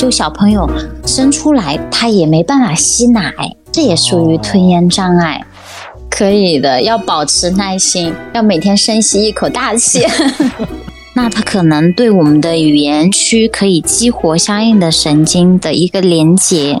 就小朋友生出来他也没办法吸奶，这也属于吞咽障碍。可以的，要保持耐心，要每天深吸一口大气。那它可能对我们的语言区可以激活相应的神经的一个连接。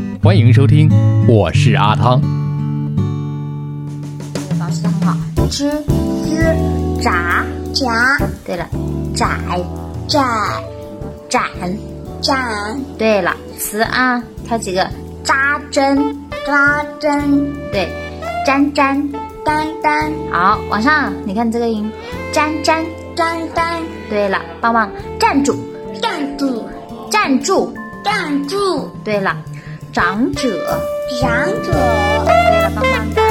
欢迎收听，我是阿汤。老师好，吃、吃、炸、炸、对了，窄、窄、展。展、对了，词啊，挑几个，扎针，扎针、对，粘粘粘粘、好，往上，你看这个音，粘粘粘粘、对了，棒棒，站住，站住、站住。站住、对了，长者。长者、对了，棒棒的。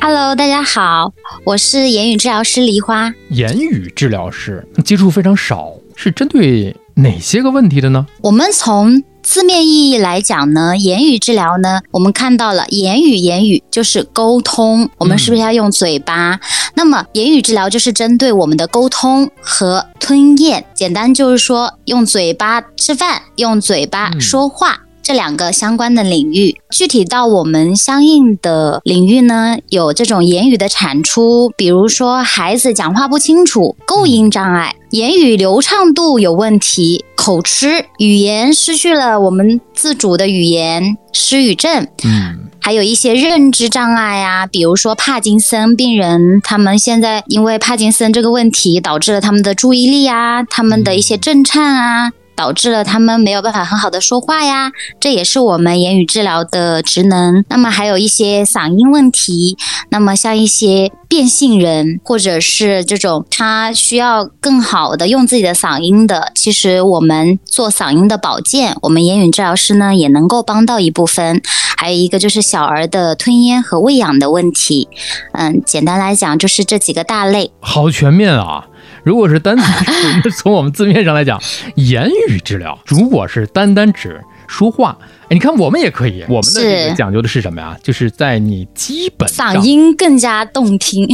Hello，大家好，我是言语治疗师梨花。言语治疗师接触非常少，是针对哪些个问题的呢？我们从字面意义来讲呢，言语治疗呢，我们看到了言语，言语就是沟通，我们是不是要用嘴巴？那么言语治疗就是针对我们的沟通和吞咽，简单就是说用嘴巴吃饭，用嘴巴说话。这两个相关的领域，具体到我们相应的领域呢，有这种言语的产出，比如说孩子讲话不清楚，构音障碍，言语流畅度有问题，口吃，语言失去了我们自主的语言，失语症。嗯，还有一些认知障碍啊，比如说帕金森病人，他们现在因为帕金森这个问题，导致了他们的注意力啊，他们的一些震颤啊。导致了他们没有办法很好的说话呀，这也是我们言语治疗的职能。那么还有一些嗓音问题，那么像一些变性人或者是这种他需要更好的用自己的嗓音的，其实我们做嗓音的保健，我们言语治疗师呢也能够帮到一部分。还有一个就是小儿的吞咽和喂养的问题，嗯，简单来讲就是这几个大类。好全面啊！如果是单 从我们字面上来讲，言语治疗如果是单单指说话，哎，你看我们也可以，我们的这个讲究的是什么呀？就是在你基本嗓音更加动听，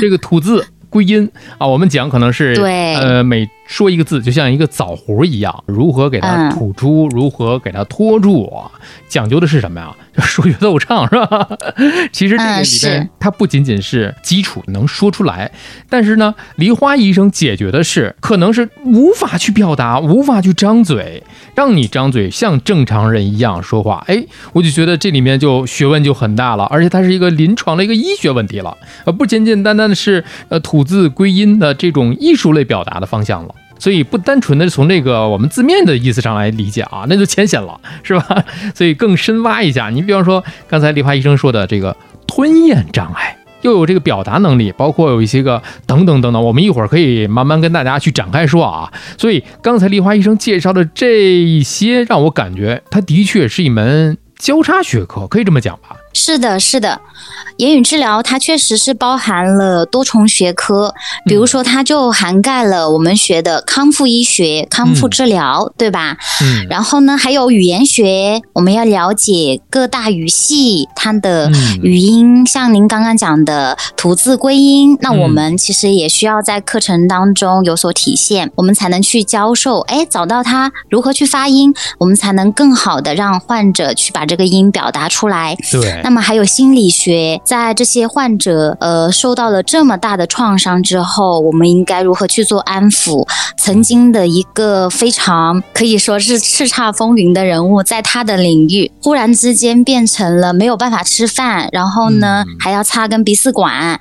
这个吐字归音啊，我们讲可能是对，呃，每说一个字就像一个枣核一样，如何给它吐出，如何给它托住，讲究的是什么呀？说乐奏唱是吧？其实这个里边它不仅仅是基础能说出来，但是呢，梨花医生解决的是可能是无法去表达，无法去张嘴，让你张嘴像正常人一样说话。哎，我就觉得这里面就学问就很大了，而且它是一个临床的一个医学问题了，呃，不简简单单的是呃吐字归音的这种艺术类表达的方向了。所以不单纯的从这个我们字面的意思上来理解啊，那就浅显了，是吧？所以更深挖一下。你比方说刚才梨花医生说的这个吞咽障碍，又有这个表达能力，包括有一些个等等等等，我们一会儿可以慢慢跟大家去展开说啊。所以刚才梨花医生介绍的这一些，让我感觉它的确是一门交叉学科，可以这么讲吧？是的，是的。言语治疗它确实是包含了多重学科，比如说它就涵盖了我们学的康复医学、康复治疗，对吧？嗯。然后呢，还有语言学，我们要了解各大语系它的语音，像您刚刚讲的吐字归音，那我们其实也需要在课程当中有所体现，我们才能去教授，哎，找到它如何去发音，我们才能更好的让患者去把这个音表达出来。对。那么还有心理学，在这些患者呃受到了这么大的创伤之后，我们应该如何去做安抚？曾经的一个非常可以说是叱咤风云的人物，在他的领域忽然之间变成了没有办法吃饭，然后呢还要插根鼻饲管，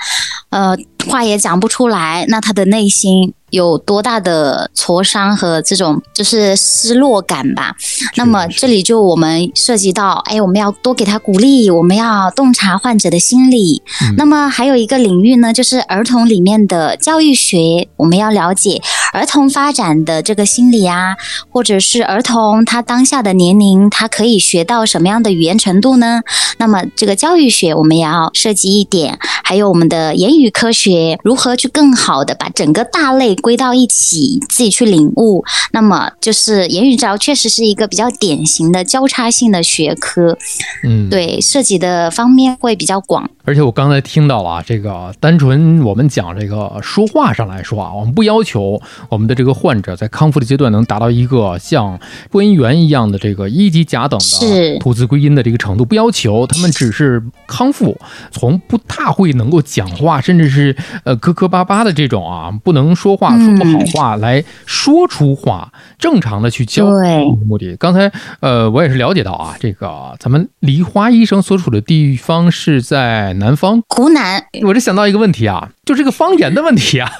呃，话也讲不出来，那他的内心。有多大的挫伤和这种就是失落感吧？那么这里就我们涉及到，哎，我们要多给他鼓励，我们要洞察患者的心理。那么还有一个领域呢，就是儿童里面的教育学，我们要了解儿童发展的这个心理啊，或者是儿童他当下的年龄，他可以学到什么样的语言程度呢？那么这个教育学我们也要涉及一点，还有我们的言语科学，如何去更好的把整个大类。归到一起，自己去领悟。那么，就是言语治疗确实是一个比较典型的交叉性的学科。嗯，对，涉及的方面会比较广。而且我刚才听到了啊，这个单纯我们讲这个说话上来说啊，我们不要求我们的这个患者在康复的阶段能达到一个像播音员一样的这个一级甲等的吐字归音的这个程度，不要求他们只是康复，从不大会能够讲话，甚至是呃磕磕巴巴的这种啊，不能说话。说不好话来说出话，正常的去交流目的。刚才呃，我也是了解到啊，这个咱们梨花医生所处的地方是在南方，湖南。我这想到一个问题啊，就这个方言的问题啊，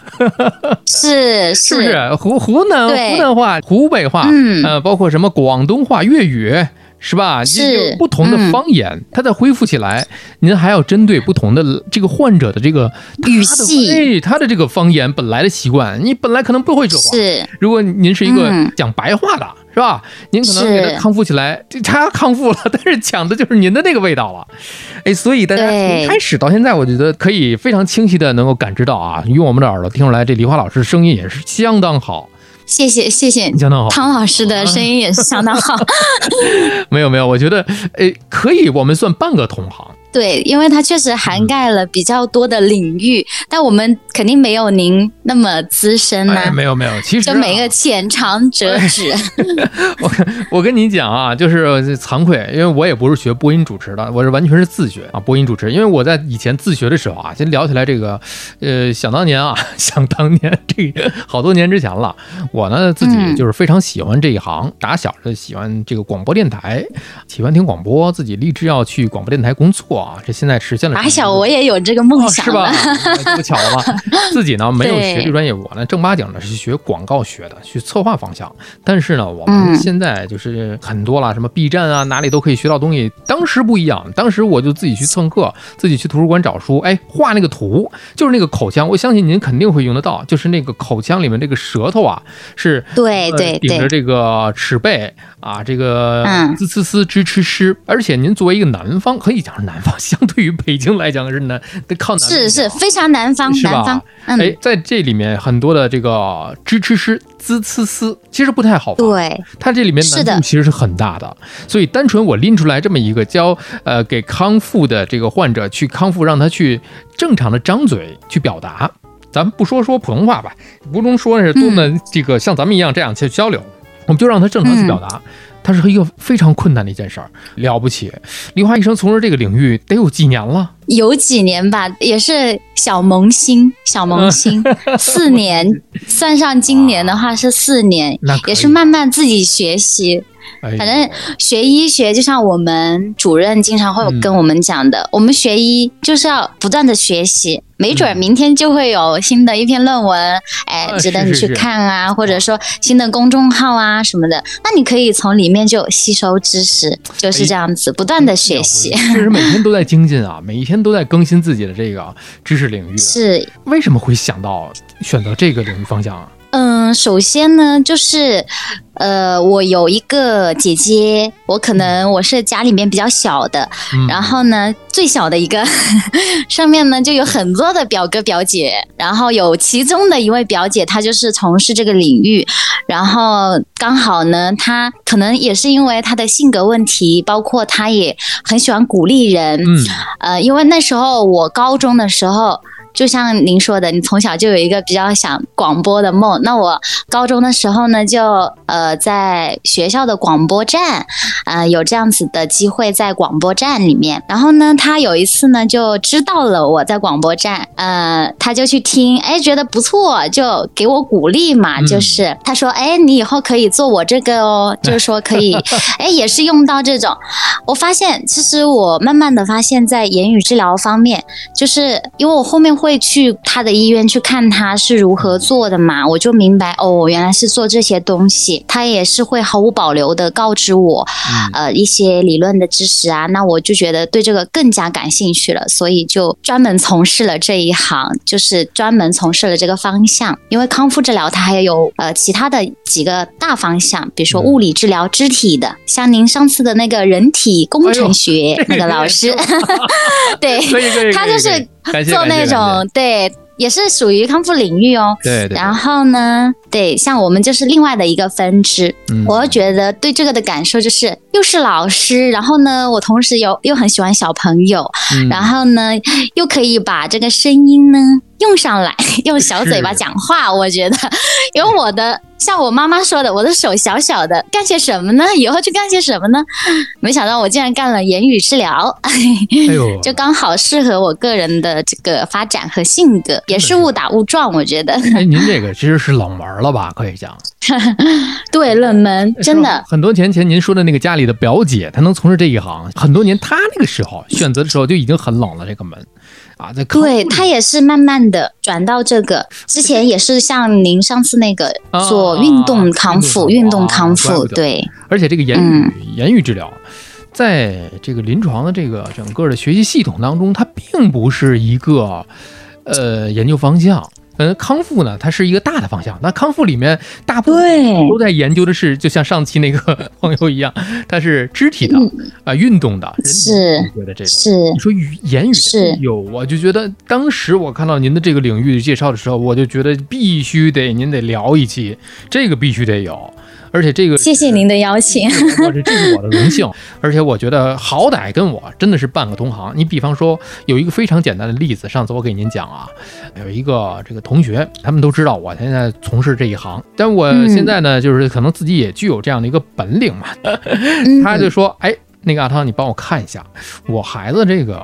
是 是不是？湖湖南湖南话、湖北话，呃，包括什么广东话、粤语。是吧？是。不同的方言，它在恢复起来，您还要针对不同的这个患者的这个语系，哎，他的这个方言本来的习惯，你本来可能不会说话。是，如果您是一个讲白话的，是吧？您可能给他康复起来，他康复了，但是抢的就是您的那个味道了。哎，所以大家从开始到现在，我觉得可以非常清晰的能够感知到啊，用我们的耳朵听出来，这梨花老师声音也是相当好。谢谢谢谢，相当好。汤老师的声音也是相当好。没有没有，我觉得，诶，可以，我们算半个同行。对，因为它确实涵盖了比较多的领域，但我们肯定没有您那么资深呢。没有没有，其实就每个浅尝辄止。我我跟你讲啊，就是惭愧，因为我也不是学播音主持的，我是完全是自学啊，播音主持。因为我在以前自学的时候啊，先聊起来这个，呃，想当年啊，想当年这个好多年之前了，我呢自己就是非常喜欢这一行，打小就喜欢这个广播电台，喜欢听广播，自己立志要去广播电台工作。啊，这现在实现了。打小我也有这个梦想，是吧？不巧了吗？自己呢没有学这专业，我呢正八经的是学广告学的，去策划方向。但是呢，我们现在就是很多了，什么 B 站啊，哪里都可以学到东西。当时不一样，当时我就自己去蹭课，自己去图书馆找书，哎，画那个图，就是那个口腔。我相信您肯定会用得到，就是那个口腔里面这个舌头啊，是对对顶着这个齿背啊，这个滋呲呲吱吱吱。而且您作为一个南方，可以讲是南方。相对于北京来讲是南，得靠南，是是非常南方，南方。哎，在这里面很多的这个支吃诗、滋呲丝，其实不太好。对，它这里面难度其实是很大的。所以单纯我拎出来这么一个教，呃，给康复的这个患者去康复，让他去正常的张嘴去表达。咱们不说说普通话吧，不能说是多么这个像咱们一样这样去交流，我们就让他正常去表达。它是一个非常困难的一件事儿，了不起。梨花医生从事这个领域得有几年了？有几年吧，也是小萌新，小萌新，四年，算上今年的话是四年，也是慢慢自己学习。反正学医学，就像我们主任经常会跟我们讲的，我们学医就是要不断的学习，没准明天就会有新的一篇论文，哎，值得你去看啊，或者说新的公众号啊什么的，那你可以从里面就吸收知识，就是这样子，不断的学习。确实每天都在精进啊，每一天都在更新自己的这个知识领域。是为什么会想到选择这个领域方向啊？嗯，首先呢，就是，呃，我有一个姐姐，我可能我是家里面比较小的，然后呢，最小的一个，上面呢就有很多的表哥表姐，然后有其中的一位表姐，她就是从事这个领域，然后刚好呢，她可能也是因为她的性格问题，包括她也很喜欢鼓励人，呃，因为那时候我高中的时候。就像您说的，你从小就有一个比较想广播的梦。那我高中的时候呢，就呃在学校的广播站，呃有这样子的机会在广播站里面。然后呢，他有一次呢就知道了我在广播站，呃他就去听，哎觉得不错，就给我鼓励嘛，就是他说，哎你以后可以做我这个哦，就是说可以，哎也是用到这种。我发现其实我慢慢的发现，在言语治疗方面，就是因为我后面。会去他的医院去看他是如何做的嘛？我就明白哦，原来是做这些东西。他也是会毫无保留的告知我，呃，一些理论的知识啊。那我就觉得对这个更加感兴趣了，所以就专门从事了这一行，就是专门从事了这个方向。因为康复治疗它还有呃其他的几个大方向，比如说物理治疗肢体的，像您上次的那个人体工程学 那个老师，对，他就是。做那种对，也是属于康复领域哦。对。然后呢，对，像我们就是另外的一个分支。嗯。我觉得对这个的感受就是，又是老师，然后呢，我同时又又很喜欢小朋友，然后呢，又可以把这个声音呢用上来，用小嘴巴讲话。我觉得，因为我的。像我妈妈说的，我的手小小的，干些什么呢？以后去干些什么呢？没想到我竟然干了言语治疗，哎呦，就刚好适合我个人的这个发展和性格，也是误打误撞，我觉得。哎，您这个其实是冷门了吧？可以讲。对，冷门，真的。很多年前您说的那个家里的表姐，她能从事这一行，很多年，她那个时候选择的时候就已经很冷了这个门。啊，对她也是慢慢的转到这个，之前也是像您上次那个做运动康复，运动康复，对。而且这个言语言语治疗，在这个临床的这个整个的学习系统当中，它并不是一个呃研究方向。嗯，康复呢，它是一个大的方向。那康复里面大部分都在研究的是，就像上期那个 朋友一样，它是肢体的啊，运动的。是，觉得这是你说语言语是有，我就觉得当时我看到您的这个领域介绍的时候，我就觉得必须得您得聊一期，这个必须得有。而且这个，谢谢您的邀请，这这是我的荣幸。而且我觉得好歹跟我真的是半个同行。你比方说有一个非常简单的例子，上次我给您讲啊，有一个这个同学，他们都知道我现在从事这一行，但我现在呢，就是可能自己也具有这样的一个本领嘛。他就说，哎，那个阿汤，你帮我看一下，我孩子这个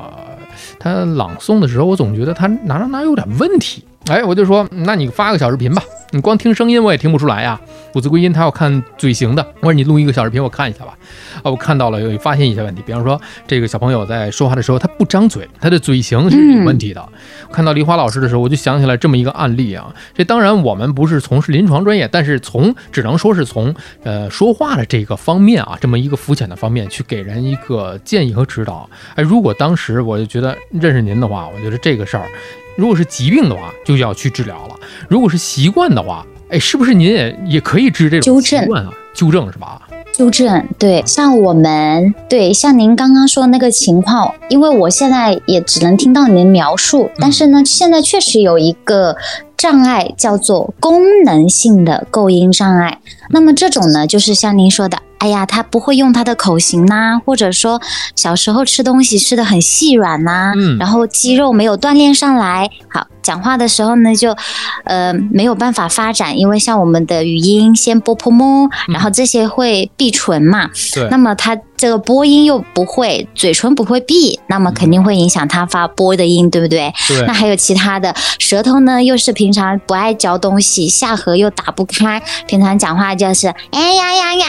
他朗诵的时候，我总觉得他哪哪哪有点问题。哎，我就说，那你发个小视频吧。你光听声音我也听不出来呀，五字归音他要看嘴型的。我说你录一个小视频我看一下吧。啊，我看到了，有发现一些问题，比方说这个小朋友在说话的时候他不张嘴，他的嘴型是有问题的。看到梨花老师的时候，我就想起来这么一个案例啊。这当然我们不是从事临床专业，但是从只能说是从呃说话的这个方面啊，这么一个肤浅的方面去给人一个建议和指导。哎，如果当时我就觉得认识您的话，我觉得这个事儿。如果是疾病的话，就要去治疗了；如果是习惯的话，哎，是不是您也也可以治这种习惯啊？纠正是吧？纠正，对，像我们，对，像您刚刚说那个情况，因为我现在也只能听到您描述，但是呢，现在确实有一个障碍叫做功能性的构音障碍。那么这种呢，就是像您说的。哎呀，他不会用他的口型呐，或者说小时候吃东西吃的很细软呐，嗯，然后肌肉没有锻炼上来，好，讲话的时候呢就，呃，没有办法发展，因为像我们的语音先波波么，然后这些会闭唇嘛，对，那么他。这个播音又不会，嘴唇不会闭，那么肯定会影响他发播的音，对不对？对。那还有其他的，舌头呢，又是平常不爱嚼东西，下颌又打不开，平常讲话就是哎呀呀呀，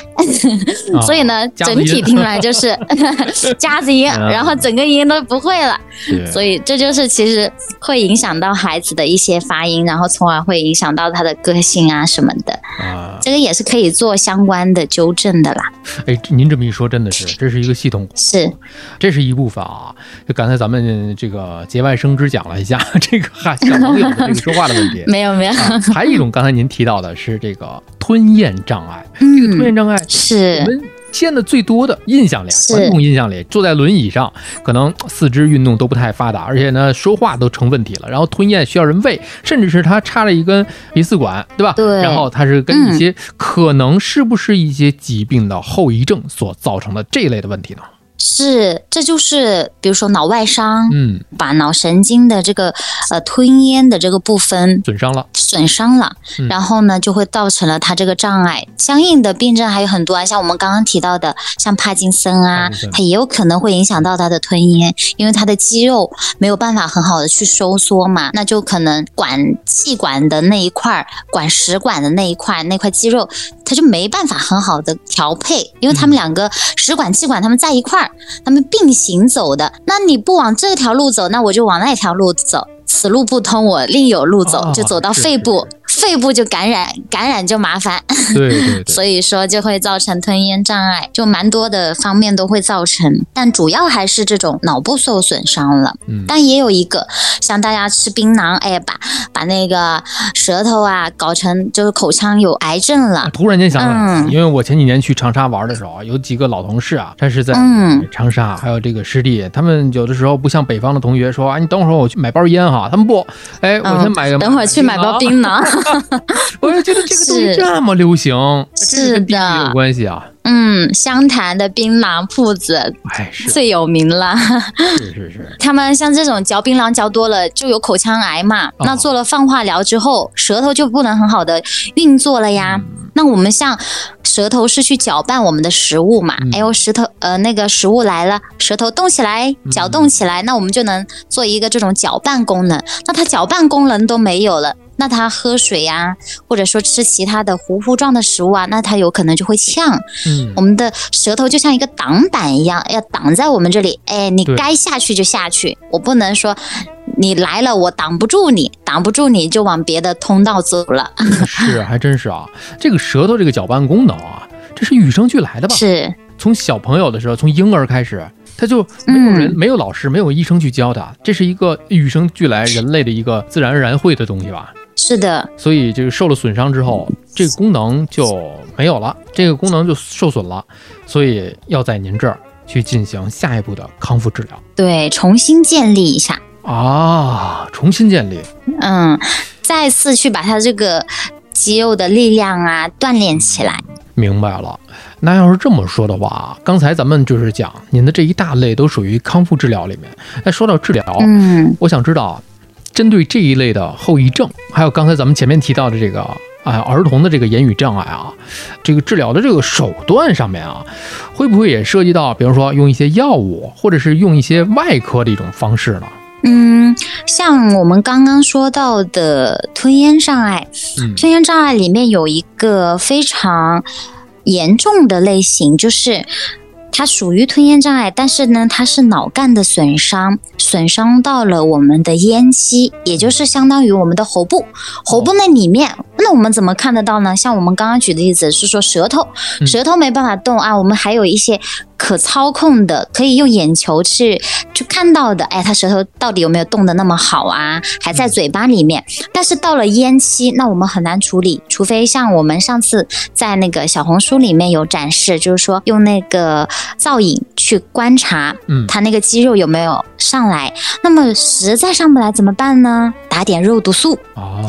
所以呢，整体听来就是 夹子音，然后整个音都不会了。所以这就是其实会影响到孩子的一些发音，然后从而会影响到他的个性啊什么的。啊。这个也是可以做相关的纠正的啦。哎，您这么一说，真的是。这是一个系统，是，这是一部分啊。就刚才咱们这个节外生枝讲了一下这个小朋友的这个说话的问题，没有没有。还有一种，刚才您提到的是这个吞咽障碍，这个吞咽障碍是我们。见的最多的印象里，传统印象里，坐在轮椅上，可能四肢运动都不太发达，而且呢，说话都成问题了。然后吞咽需要人喂，甚至是他插了一根鼻饲管，对吧？对。然后他是跟一些可能是不是一些疾病的后遗症所造成的这一类的问题呢？是，这就是比如说脑外伤，嗯，把脑神经的这个呃吞咽的这个部分损伤了，损伤了，嗯。然后呢就会造成了他这个障碍。相应的病症还有很多啊，像我们刚刚提到的，像帕金森啊它也有可能会影响到他的吞咽，因为他的肌肉没有办法很好的去收缩嘛，那就可能管气管的那一块儿，管食管的那一块那块肌肉，它就没办法很好的调配，因为他们两个食管、气管他们在一块儿，他们并行走的。那你不往这条路走，那我就往那条路走。此路不通，我另有路走，哦就走到肺部，肺部就感染，感染就麻烦，对对对，所以说就会造成吞咽障碍，就蛮多的方面都会造成，但主要还是这种脑部受损伤了。嗯，但也有一个，像大家吃槟榔，哎，把把那个舌头啊搞成就是口腔有癌症了。突然间想起来因为我前几年去长沙玩的时候啊，有几个老同事啊，他是在嗯长沙，还有这个师弟，他们有的时候不像北方的同学说啊，你等会儿我去买包烟哈，他们不，哎，我先买个，嗯等会儿去买包槟槟榔。榔，我就觉得这个东西这么流行，是的有关系啊，嗯，湘潭的槟榔铺子哎，最有名了。是是是，他们像这种嚼槟榔嚼多了就有口腔癌嘛，哦那做了放化疗之后，舌头就不能很好的运作了呀。那我们像舌头是去搅拌我们的食物嘛，嗯哎呦，石头呃那个食物来了，舌头动起来，搅动起来，那我们就能做一个这种搅拌功能。那它搅拌功能都没有了。那他喝水呀、或者说吃其他的糊糊状的食物啊，那他有可能就会呛。嗯我，们的舌头就像一个挡板一样，要挡在我们这里。哎，你该下去就下去，我不能说你来了我挡不住你，挡不住你就往别的通道走了。是还真是啊，这个舌头这个搅拌功能啊，这是与生俱来的吧？是，从小朋友的时候，从婴儿开始，他就没有人、嗯没有老师、没有医生去教他，这是一个与生俱来人类的一个自然而然会的东西吧。是的，所以就是受了损伤之后，这个功能就没有了，这个功能就受损了，所以要在您这儿去进行下一步的康复治疗对，重新建立一下，啊，重新建立。嗯，再次去把它这个肌肉的力量啊锻炼起来。明白了，那要是这么说的话，刚才咱们就是讲您的这一大类都属于康复治疗里面。那说到治疗，嗯我想知道，针对这一类的后遗症，还有刚才咱们前面提到的这个啊儿童的这个言语障碍啊，这个治疗的这个手段上面啊，会不会也涉及到，比如说用一些药物，或者是用一些外科的一种方式呢？嗯，像我们刚刚说到的吞咽障碍，嗯吞咽障碍里面有一个非常严重的类型，就是它属于吞咽障碍，但是呢，它是脑干的损伤，损伤到了我们的咽肌，也就是相当于我们的喉部，喉部那里面。那我们怎么看得到呢？像我们刚刚举的例子是说舌头，嗯舌头没办法动啊，我们还有一些可操控的，可以用眼球去去看到的。哎，他舌头到底有没有动得那么好啊？还在嘴巴里面，但是到了咽期，那我们很难处理，除非像我们上次在那个小红书里面有展示，就是说用那个造影去观察嗯他那个肌肉有没有上来。那么实在上不来怎么办呢？打点肉毒素，哦，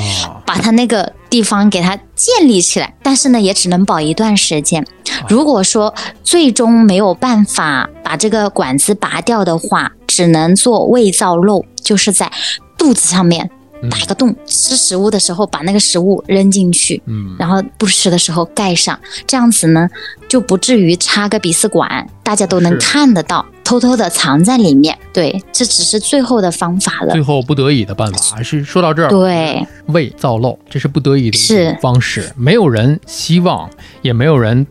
把他那个地方给它建立起来，但是呢，也只能保一段时间。如果说最终没有办法把这个管子拔掉的话，只能做胃造瘘，就是在肚子上面嗯。打一个洞，吃食物的时候把那个食物扔进去，嗯，然后不吃的时候盖上，这样子呢就不至于插个鼻饲管，大家都能看得到，偷偷的藏在里面。对，这只是最后的方法了。最。后不得已的办法，还是说到这儿，对，胃造瘘，这是不得已的方式，没有人希望，也没有人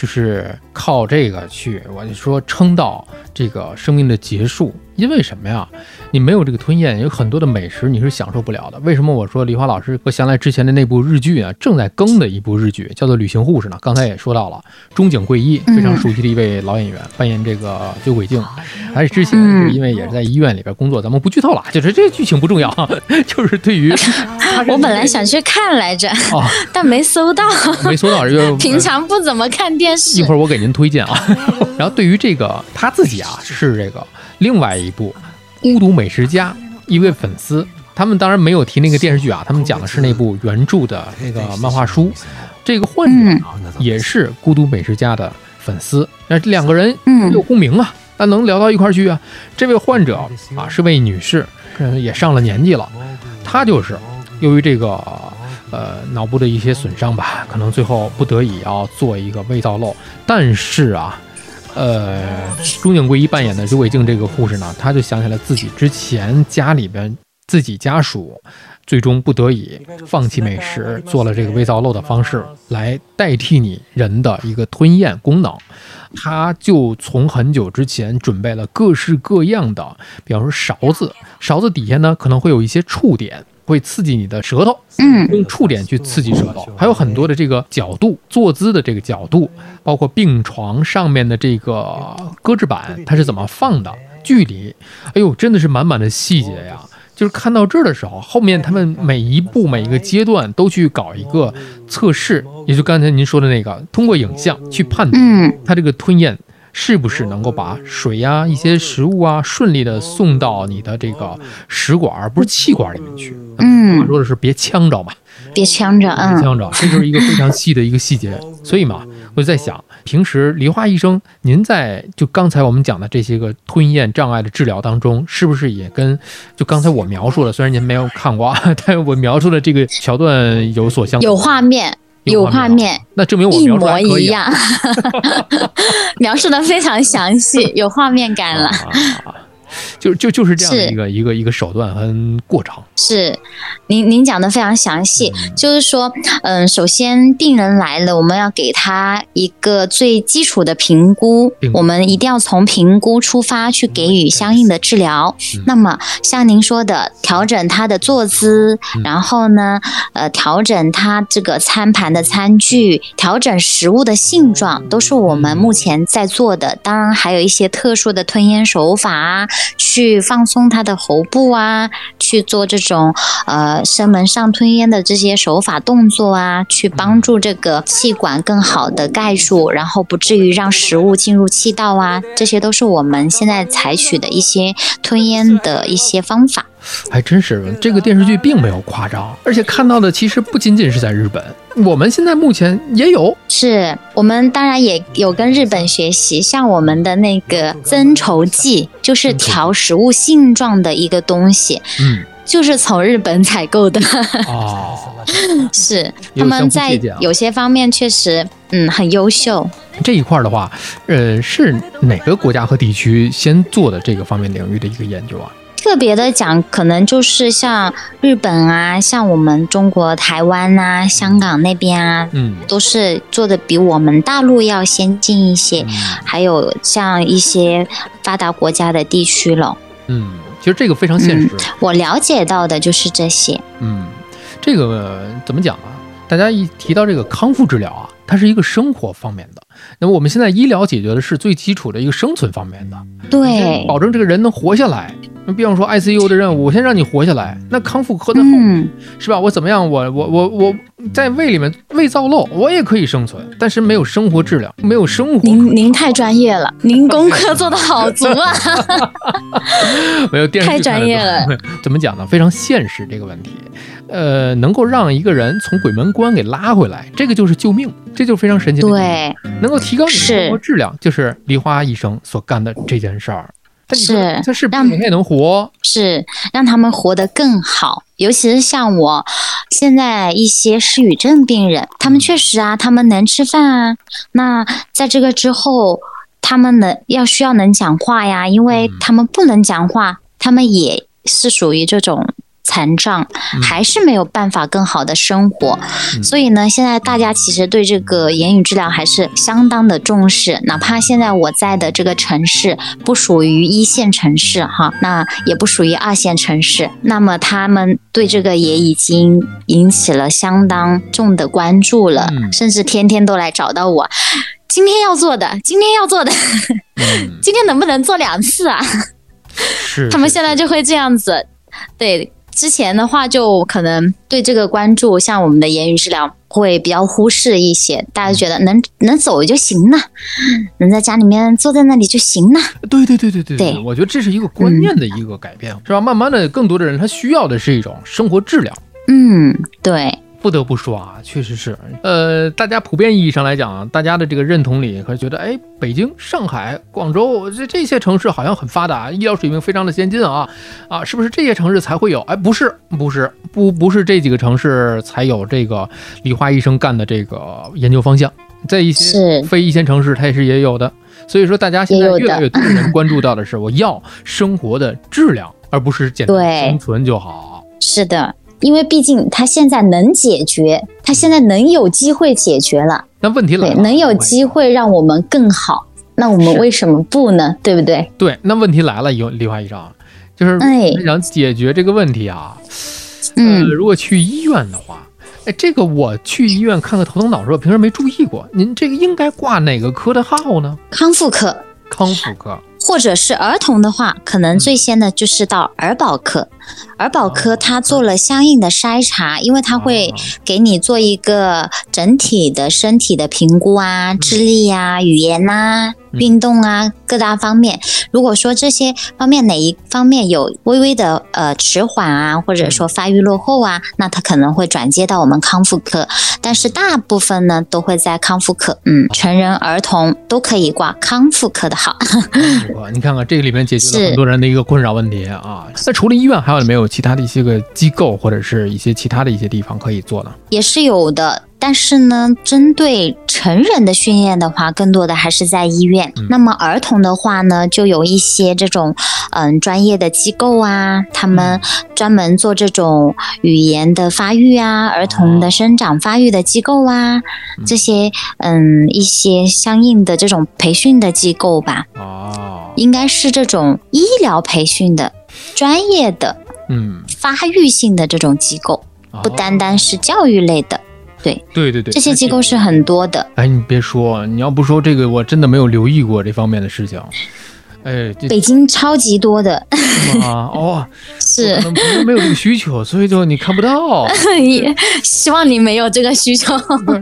就是靠这个去，我就说撑到这个生命的结束。因为什么呀？你没有这个吞咽，有很多的美食你是享受不了的。为什么我说梨花老师和祥来之前的那部日剧啊，正在更的一部日剧，叫做《旅行护士》呢？刚才也说到了，中井贵一非常熟悉的一位老演员，扮演这个酒鬼镜。还是之前嗯是因为也是在医院里边工作，咱们不剧透了，就是这剧情不重要，就是对于 我本来想去看来着，哦，但没搜到。没搜到这个。平常不怎么看电视一会。儿我给您推荐啊。然后对于这个他自己啊，是这个另外一部《孤独美食家》一位粉丝，他们当然没有提那个电视剧啊，他们讲的是那部原著的那个漫画书。这个患者嗯也是《孤独美食家》的粉丝，那这两个人嗯有共鸣啊。那能聊到一块儿去啊。这位患者啊是位女士，也上了年纪了，她就是由于这个呃脑部的一些损伤吧，可能最后不得已要做一个胃造瘘，但是啊。呃，中井贵一扮演的周伟静这个护士呢，他就想起来自己之前家里边自己家属最终不得已放弃美食，做了这个胃造瘘的方式来代替你人的一个吞咽功能。他就从很久之前准备了各式各样的，比方说勺子，勺子底下呢可能会有一些触点。会刺激你的舌头，嗯，用触点去刺激舌头，还有很多的这个角度，坐姿的这个角度，包括病床上面的这个搁置板，它是怎么放的，距离，哎呦，真的是满满的细节呀！就是看到这儿的时候，后面他们每一步每一个阶段都去搞一个测试，也就刚才您说的那个，通过影像去判断它这个吞咽。是不是能够把水呀、一些食物啊顺利的送到你的这个食管，而不是气管里面去？嗯，说的是别呛着嘛，别呛着，嗯，呛着，这就是一个非常细的一个细节。所以嘛，我就在想，平时梨花医生，您在就刚才我们讲的这些个吞咽障碍的治疗当中，是不是也跟就刚才我描述的，虽然您没有看过，但我描述的这个桥段有所相有画面。有画面，那证明我一模一样，描述的非常详细，有画面感了。就就就是这样的一个一个一个手段和过程。是，您您讲的非常详细。就是说，嗯，首先病人来了，我们要给他一个最基础的评估，我们一定要从评估出发去给予相应的治疗。那么，像您说的，调整他的坐姿，然后呢，呃，调整他这个餐盘的餐具，调整食物的性状，都是我们目前在做的。当然，还有一些特殊的吞咽手法啊。去放松他的喉部啊，去做这种呃声门上吞咽的这些手法动作啊，去帮助这个气管更好的盖住，然后不至于让食物进入气道啊，这些都是我们现在采取的一些吞咽的一些方法。还真是，这个电视剧并没有夸张，而且看到的其实不仅仅是在日本，我们现在目前也有。是我们当然也有跟日本学习，像我们的那个增稠剂，就是调食物性状的一个东西，嗯，就是从日本采购的。哦，是他们在有些方面确实，嗯，很优秀。这一块的话，呃，是哪个国家和地区先做的这个方面领域的一个研究啊？特别的讲，可能就是像日本啊，像我们中国台湾啊、香港那边啊，嗯，都是做的比我们大陆要先进一些。还有像一些发达国家的地区了。嗯，其实这个非常现实。我了解到的就是这些。嗯，这个怎么讲啊？大家一提到这个康复治疗啊，它是一个生活方面的。那么我们现在医疗解决的是最基础的一个生存方面的，对，保证这个人能活下来。那比方说 ICU 的任务，我先让你活下来。那康复科的后，是吧？我怎么样？我我我我在胃里面胃造瘘，我也可以生存，但是没有生活质量，没有生活。您您太专业了，您功课做的好 足啊！没有电视太专业了。怎么讲呢？非常现实这个问题。呃，能够让一个人从鬼门关给拉回来，这个就是救命，这就非常神奇。对，能够提高你的生活质量，就是梨花医生所干的这件事儿。是，让你也能活，是让他们活得更好。尤其是像我现在一些失语症病人，他们确实啊，他们能吃饭啊。那在这个之后，他们能要需要能讲话呀，因为他们不能讲话，他们也是属于这种。残障还是没有办法更好的生活，所以呢，现在大家其实对这个言语治疗还是相当的重视。哪怕现在我在的这个城市不属于一线城市哈，那也不属于二线城市，那么他们对这个也已经引起了相当重的关注了，甚至天天都来找到我，今天要做的，今天要做的，今天能不能做两次啊？是，他们现在就会这样子，对。之前的话，就可能对这个关注，像我们的言语治疗会比较忽视一些。大家觉得能能走就行了，能在家里面坐在那里就行了。对对对对对对，我觉得这是一个观念的一个改变，是吧？慢慢的，更多的人他需要的是一种生活质量。嗯，对。不得不说啊，确实是，呃，大家普遍意义上来讲，大家的这个认同里会觉得，哎，北京、上海、广州这这些城市好像很发达，医疗水平非常的先进啊，啊，是不是这些城市才会有？哎，不是，不是，不不是这几个城市才有这个李华医生干的这个研究方向，在一些非一线城市，它也是也有的。所以说，大家现在越来越多人关注到的是，我要生活的质量，而不是简单生存就好。是的。因为毕竟他现在能解决，他现在能有机会解决了。那问题来了，能有机会让我们更好，那我们为什么不呢？对不对？对，那问题来了，有李华医生，就是想解决这个问题啊。嗯，如果去医院的话，哎，这个我去医院看个头疼脑热，平时没注意过。您这个应该挂哪个科的号呢？康复科。康复科。或者是儿童的话，可能最先的就是到儿保科。儿保科他做了相应的筛查，因为他会给你做一个整体的身体的评估啊，智力呀、语言呐、运动啊各大方面。如果说这些方面哪一方面有微微的呃迟缓啊，或者说发育落后啊，那他可能会转接到我们康复科。但是大部分呢都会在康复科，嗯，成人、儿童都可以挂康复科的号。你看看这个里面解决了很多人的一个困扰问题啊。那除了医院，还有没有其他的一些个机构或者是一些其他的一些地方可以做呢？也是有的。但是呢，针对成人的训练的话，更多的还是在医院。那么儿童的话呢，就有一些这种嗯专业的机构啊，他们专门做这种语言的发育啊、儿童的生长发育的机构啊，这些嗯一些相应的这种培训的机构吧。哦，应该是这种医疗培训的专业的嗯发育性的这种机构，不单单是教育类的。对对对对，这些机构是很多的。哎，你别说，你要不说这个，我真的没有留意过这方面的事情。哎，北京超级多的啊！哦，是可能没有这个需求，所以就你看不到。也希望你没有这个需求。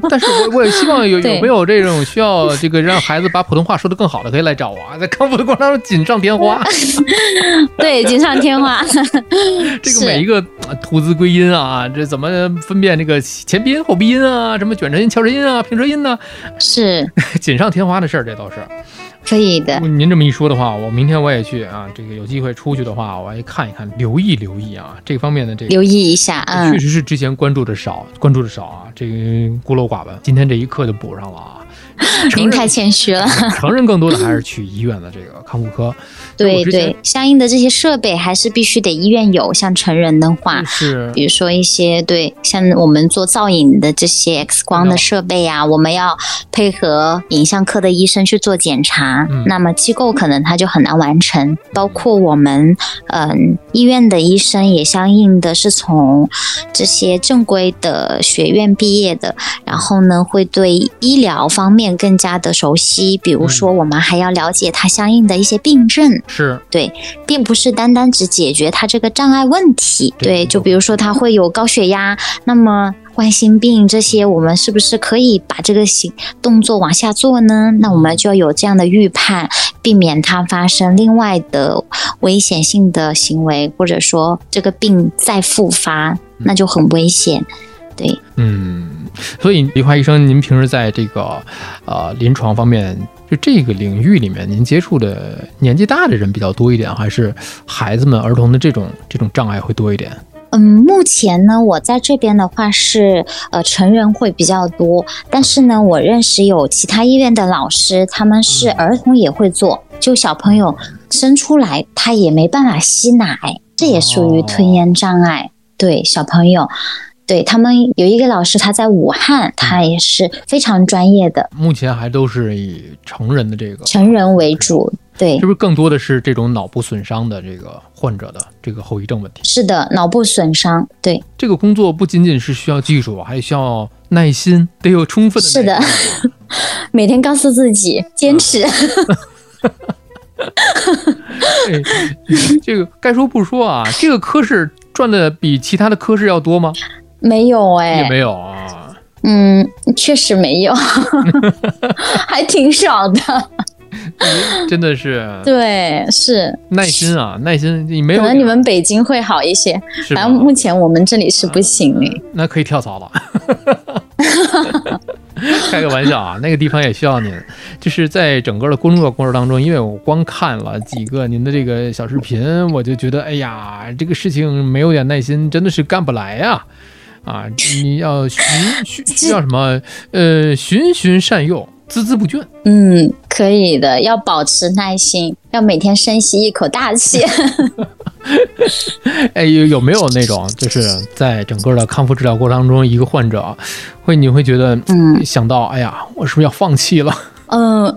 但是我我也希望有 有没有这种需要这个让孩子把普通话说得更好的，可以来找我，在康复的过程当中锦上添花。对，锦上添花。这个每一个吐字归音啊，这怎么分辨这个前鼻音后鼻音啊？什么卷舌音、翘舌音啊、平舌音呢？是锦上添花的事儿，这都是。可以的，您这么一说的话，我明天我也去啊。这个有机会出去的话，我也看一看，留意留意啊，这方面的这个留意一下啊。确实是之前关注的少，关注的少啊，这个孤陋寡闻。今天这一课就补上了啊。您太谦虚了。成人更多的还是去医院的这个康复科。对对，相应的这些设备还是必须得医院有。像成人的话，是比如说一些对，像我们做造影的这些 X 光的设备啊，我们要配合影像科的医生去做检查。那么机构可能他就很难完成。包括我们嗯医院的医生也相应的是从这些正规的学院毕业的，然后呢会对医疗方面更加的熟悉。比如说我们还要了解它相应的一些病症。是对，并不是单单只解决它这个障碍问题。对，就比如说它会有高血压，那么冠心病这些，我们是不是可以把这个行动作往下做呢？那我们就要有这样的预判，避免它发生另外的危险性的行为，或者说这个病再复发，那就很危险。对，嗯，所以李华医生，您平时在这个呃临床方面。就这个领域里面，您接触的年纪大的人比较多一点，还是孩子们、儿童的这种这种障碍会多一点？嗯，目前呢，我在这边的话是呃成人会比较多，但是呢，我认识有其他医院的老师，他们是儿童也会做，就小朋友生出来他也没办法吸奶，这也属于吞咽障碍，对小朋友。对他们有一个老师，他在武汉，他也是非常专业的。目前还都是以成人的这个成人为主，对，是不是更多的是这种脑部损伤的这个患者的这个后遗症问题？是的，脑部损伤，对。这个工作不仅仅是需要技术，还需要耐心，得有充分的。是的，每天告诉自己坚持。这个该说不说啊，这个科室赚的比其他的科室要多吗？没有哎，也没有啊。嗯，确实没有，还挺少的。真的是，对，是耐心啊，耐心，你没有，可能你们北京会好一些，反正目前我们这里是不行哎。那可以跳槽了。开个玩笑啊，那个地方也需要您。就是在整个的工作过程当中，因为我光看了几个您的这个小视频，我就觉得，哎呀，这个事情没有点耐心，真的是干不来呀！啊，你要循循需要什么？呃，循循善诱，孜孜不倦。嗯，可以的，要保持耐心，要每天深吸一口大气。哎，有有没有那种，就是在整个的康复治疗过程当中，一个患者会你会觉得，嗯，想到，哎呀，我是不是要放弃了？嗯，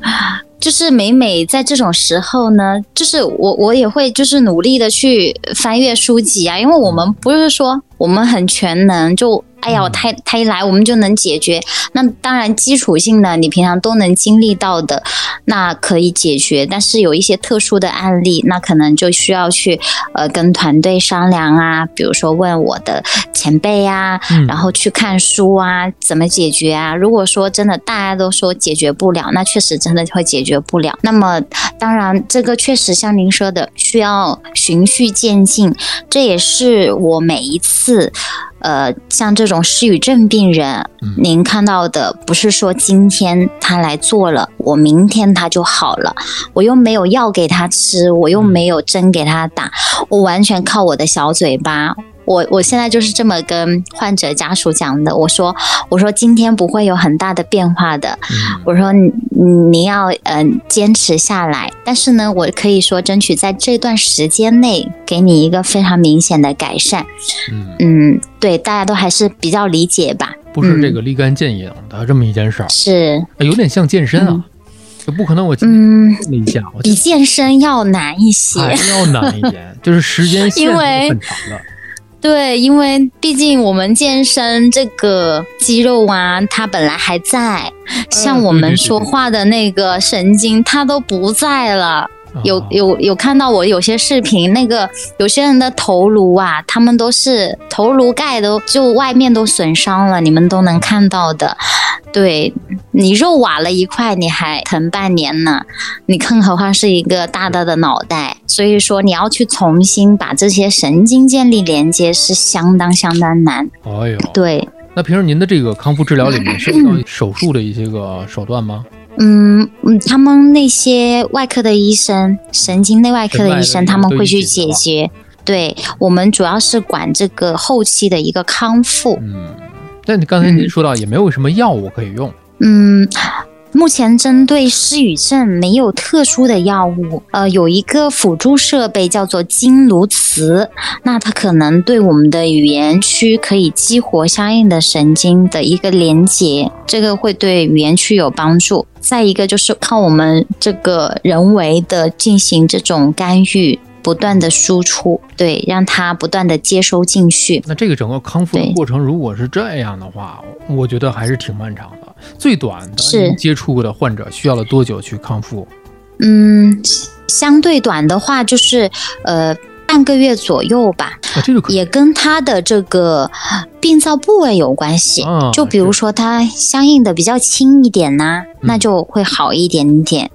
就是每每在这种时候呢，就是我我也会就是努力的去翻阅书籍啊，因为我们不是说我们很全能就。哎呀，他他一来，我们就能解决。那当然，基础性的你平常都能经历到的，那可以解决。但是有一些特殊的案例，那可能就需要去呃跟团队商量啊，比如说问我的前辈啊，然后去看书啊，怎么解决啊？如果说真的大家都说解决不了，那确实真的会解决不了。那么当然，这个确实像您说的，需要循序渐进。这也是我每一次。呃，像这种失语症病人，您看到的不是说今天他来做了，我明天他就好了，我又没有药给他吃，我又没有针给他打，我完全靠我的小嘴巴。我我现在就是这么跟患者家属讲的，我说我说今天不会有很大的变化的，我说你你要嗯坚持下来，但是呢，我可以说争取在这段时间内给你一个非常明显的改善。嗯，对，大家都还是比较理解吧？不是这个立竿见影的这么一件事儿，是。有点像健身啊，就不可能我嗯一下比健身要难一些，要难一点，就是时间 因为很长的。对，因为毕竟我们健身这个肌肉啊，它本来还在，像我们说话的那个神经，它都不在了。有有有看到我有些视频，那个有些人的头颅啊，他们都是头颅盖都就外面都损伤了，你们都能看到的。对你肉瓦了一块，你还疼半年呢，你更何况是一个大大的脑袋。所以说你要去重新把这些神经建立连接，是相当相当难。哎呦，对。那平时您的这个康复治疗里面 涉及到手术的一些个手段吗？嗯嗯，他们那些外科的医生、神经内外科的医生，他们会去解决。对我们主要是管这个后期的一个康复。嗯，那你刚才您说到也没有什么药物可以用。嗯。目前针对失语症没有特殊的药物，呃，有一个辅助设备叫做经颅磁，那它可能对我们的语言区可以激活相应的神经的一个连接，这个会对语言区有帮助。再一个就是靠我们这个人为的进行这种干预。不断的输出，对，让他不断的接收进去。那这个整个康复的过程，如果是这样的话，我觉得还是挺漫长的。最短的是接触过的患者需要了多久去康复？嗯，相对短的话，就是呃半个月左右吧。啊，这个也跟他的这个病灶部位有关系。就比如说他相应的比较轻一点呢，那就会好一点点。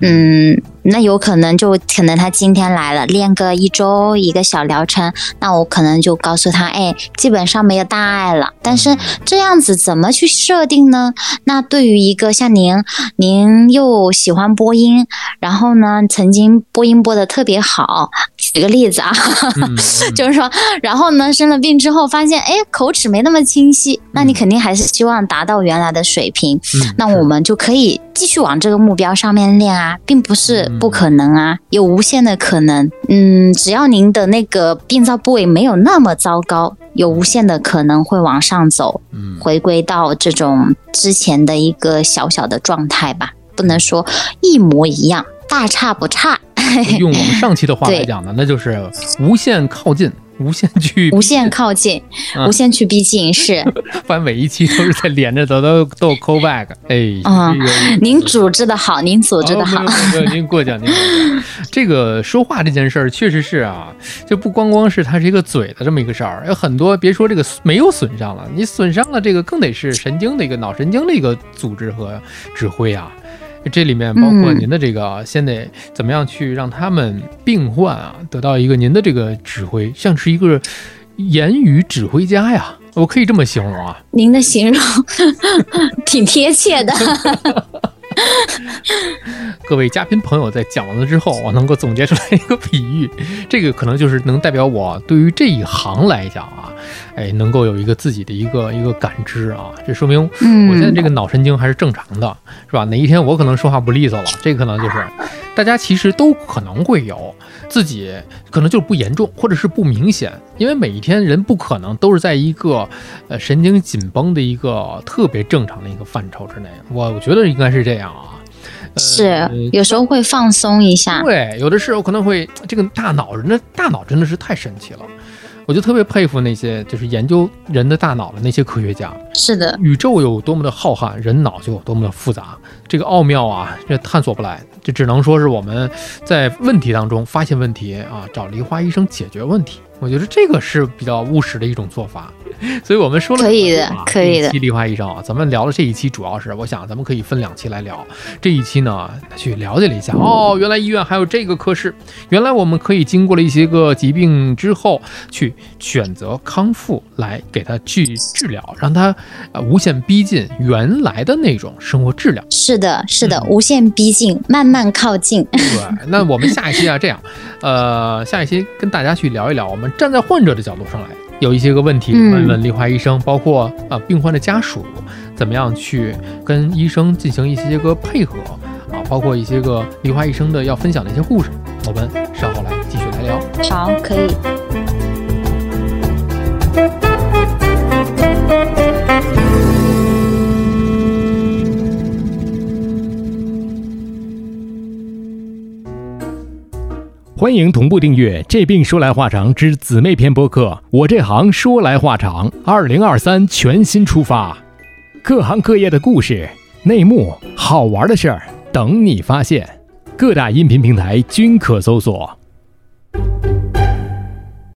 嗯。那有可能就可能他今天来了，练个一周一个小疗程，那我可能就告诉他，哎，基本上没有大碍了。但是这样子怎么去设定呢？那对于一个像您，您又喜欢播音，然后呢，曾经播音播的特别好，举个例子啊，就是说，然后呢，生了病之后发现，哎，口齿没那么清晰，那你肯定还是希望达到原来的水平。那我们就可以继续往这个目标上面练啊，并不是。不可能啊，有无限的可能。嗯，只要您的那个病灶部位没有那么糟糕，有无限的可能会往上走，嗯，回归到这种之前的一个小小的状态吧。不能说一模一样，大差不差。用我们上期的话来讲呢，那就是无限靠近。无限去，无限靠近，无限去逼近，是。反正每一期都是在连着的，都都有 call back。哎，啊，您组织的好，您组织的好。您过奖，您过奖。这个说话这件事儿，确实是啊，就不光光是它是一个嘴的这么一个事儿，有很多，别说这个没有损伤了，你损伤了这个，更得是神经的一个脑神经的一个组织和指挥啊。这里面包括您的这个，先得怎么样去让他们病患啊得到一个您的这个指挥，像是一个言语指挥家呀，我可以这么形容啊。您的形容 挺贴切的。各位嘉宾朋友在讲完了之后，我能够总结出来一个比喻，这个可能就是能代表我对于这一行来讲啊。哎，能够有一个自己的一个一个感知啊，这说明我现在这个脑神经还是正常的，是吧？哪一天我可能说话不利索了，这可能就是大家其实都可能会有自己可能就是不严重或者是不明显，因为每一天人不可能都是在一个呃神经紧绷的一个特别正常的一个范畴之内，我我觉得应该是这样啊，是有时候会放松一下，对，有的时候可能会这个大脑人的大脑真的是太神奇了。我就特别佩服那些就是研究人的大脑的那些科学家。是的，宇宙有多么的浩瀚，人脑就有多么的复杂。这个奥妙啊，这探索不来，这只能说是我们在问题当中发现问题啊，找梨花医生解决问题。我觉得这个是比较务实的一种做法。所以我们说了可以的，可以的。梨花医生啊，咱们聊了这一期，主要是我想咱们可以分两期来聊。这一期呢，去了解了一下哦，原来医院还有这个科室，原来我们可以经过了一些个疾病之后，去选择康复来给他去治疗，让他呃无限逼近原来的那种生活质量。是的，是的，无限逼近，慢慢靠近。对，那我们下一期啊，这样，呃，下一期跟大家去聊一聊，我们站在患者的角度上来。有一些个问题问问丽华医生，包括啊病患的家属怎么样去跟医生进行一些个配合啊，包括一些个丽华医生的要分享的一些故事，我们稍后来继续来聊。好，可以。欢迎同步订阅《这病说来话长》之姊妹篇播客。我这行说来话长，二零二三全新出发，各行各业的故事、内幕、好玩的事儿等你发现。各大音频平台均可搜索。